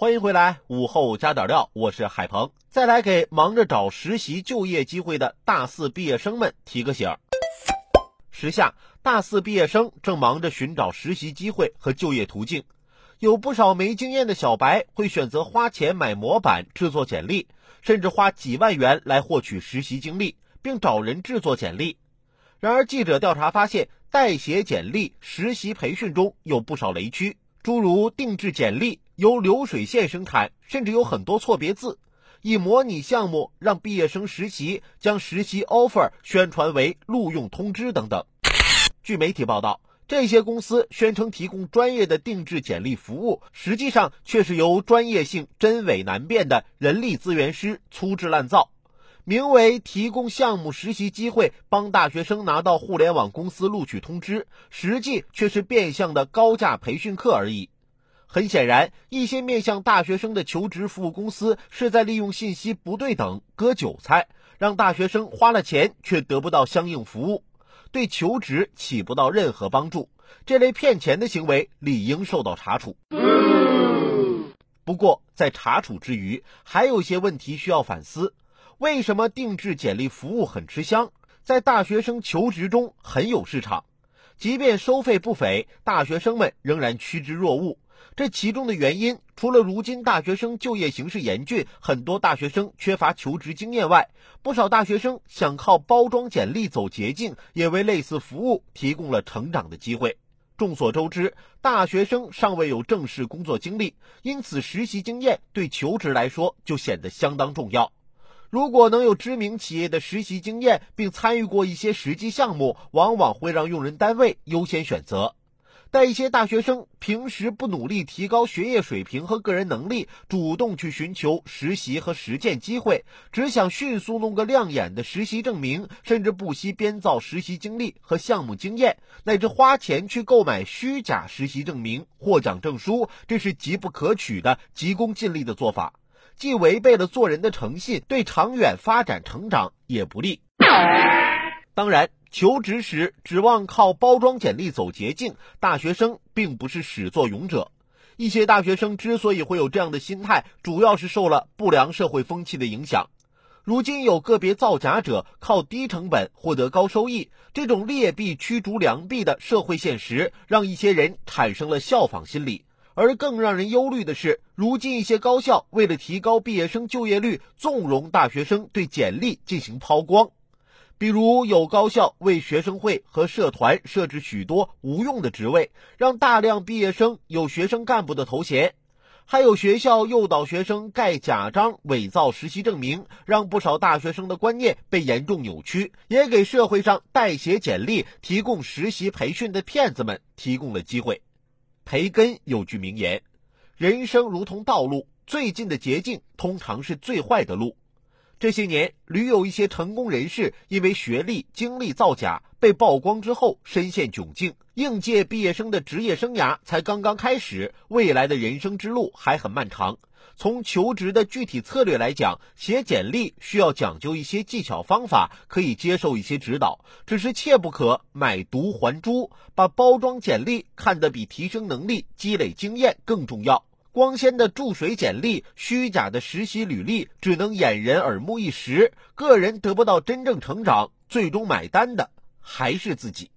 欢迎回来，午后加点料，我是海鹏。再来给忙着找实习就业机会的大四毕业生们提个醒儿。时下，大四毕业生正忙着寻找实习机会和就业途径，有不少没经验的小白会选择花钱买模板制作简历，甚至花几万元来获取实习经历，并找人制作简历。然而，记者调查发现，代写简历实习培训中有不少雷区，诸如定制简历由流水线生产，甚至有很多错别字。以模拟项目让毕业生实习，将实习 offer 宣传为录用通知等等。据媒体报道，这些公司宣称提供专业的定制简历服务，实际上却是由专业性真伪难辨的人力资源师粗制滥造，名为提供项目实习机会，帮大学生拿到互联网公司录取通知，实际却是变相的高价培训课而已。很显然，一些面向大学生的求职服务公司是在利用信息不对等割韭菜，让大学生花了钱却得不到相应服务，对求职起不到任何帮助。这类骗钱的行为理应受到查处。不过，在查处之余，还有些问题需要反思：为什么定制简历服务很吃香，在大学生求职中很有市场？即便收费不菲，大学生们仍然趋之若鹜。这其中的原因，除了如今大学生就业形势严峻，很多大学生缺乏求职经验外，不少大学生想靠包装简历走捷径，也为类似服务提供了成长的机会。众所周知，大学生尚未有正式工作经历，因此实习经验对求职来说就显得相当重要。如果能有知名企业的实习经验，并参与过一些实际项目，往往会让用人单位优先选择。但一些大学生平时不努力提高学业水平和个人能力，主动去寻求实习和实践机会，只想迅速弄个亮眼的实习证明，甚至不惜编造实习经历和项目经验，乃至花钱去购买虚假实习证明、获奖证书，这是极不可取的、急功近利的做法，既违背了做人的诚信，对长远发展成长也不利。当然。求职时指望靠包装简历走捷径，大学生并不是始作俑者。一些大学生之所以会有这样的心态，主要是受了不良社会风气的影响。如今有个别造假者靠低成本获得高收益，这种劣币驱逐良币的社会现实，让一些人产生了效仿心理。而更让人忧虑的是，如今一些高校为了提高毕业生就业率，纵容大学生对简历进行抛光。比如有高校为学生会和社团设置许多无用的职位，让大量毕业生有学生干部的头衔；还有学校诱导学生盖假章、伪造实习证明，让不少大学生的观念被严重扭曲，也给社会上代写简历、提供实习培训的骗子们提供了机会。培根有句名言：“人生如同道路，最近的捷径通常是最坏的路。”这些年，屡有一些成功人士因为学历、经历造假被曝光之后深陷窘境。应届毕业生的职业生涯才刚刚开始，未来的人生之路还很漫长。从求职的具体策略来讲，写简历需要讲究一些技巧方法，可以接受一些指导，只是切不可买椟还珠，把包装简历看得比提升能力、积累经验更重要。光鲜的注水简历，虚假的实习履历，只能掩人耳目一时，个人得不到真正成长，最终买单的还是自己。